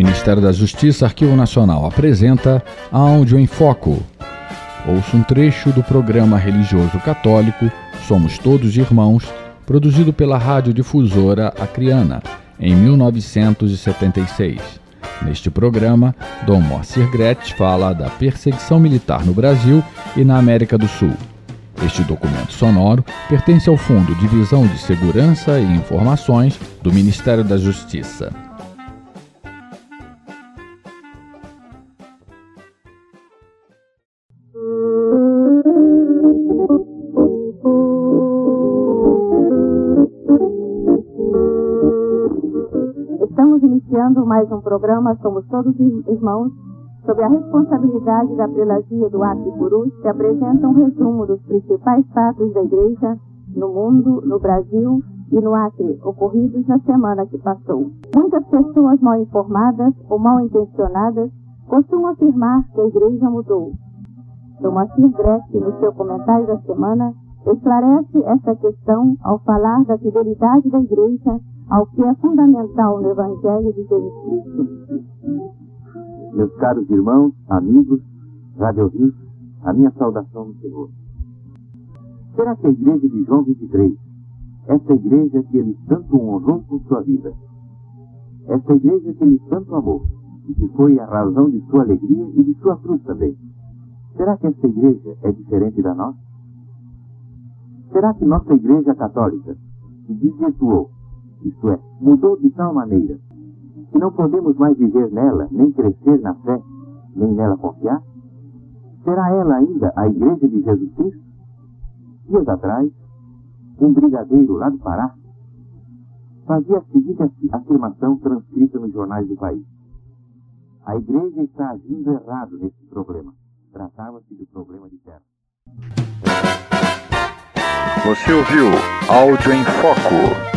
Ministério da Justiça, Arquivo Nacional apresenta Áudio em Foco. Ouça um trecho do programa religioso católico Somos Todos Irmãos, produzido pela radiodifusora Acriana, em 1976. Neste programa, Dom Moacir Gretz fala da perseguição militar no Brasil e na América do Sul. Este documento sonoro pertence ao Fundo Divisão de Segurança e Informações do Ministério da Justiça. Estamos iniciando mais um programa Somos Todos Irmãos sob a responsabilidade da prelasia do Acre Purus, se apresenta um resumo dos principais fatos da Igreja no mundo, no Brasil e no Acre, ocorridos na semana que passou. Muitas pessoas mal informadas ou mal intencionadas costumam afirmar que a Igreja mudou. Tomacir Gretz, no seu comentário da semana, esclarece essa questão ao falar da fidelidade da Igreja ao que é fundamental no Evangelho de Jesus Cristo. Meus caros irmãos, amigos, Radio a minha saudação no Senhor. Será que a igreja de João 23, essa igreja que ele tanto honrou com sua vida, essa igreja que ele tanto amou, e que foi a razão de sua alegria e de sua cruz também, será que essa igreja é diferente da nossa? Será que nossa igreja católica se desvirtuou, isto é, mudou de tal maneira que não podemos mais viver nela, nem crescer na fé, nem nela confiar? Será ela ainda a Igreja de Jesus Cristo? Dias atrás, um brigadeiro lá do Pará fazia a seguinte afirmação transcrita nos jornais do país. A Igreja está agindo errado nesse problema. Tratava-se do problema de terra. Você ouviu Áudio em Foco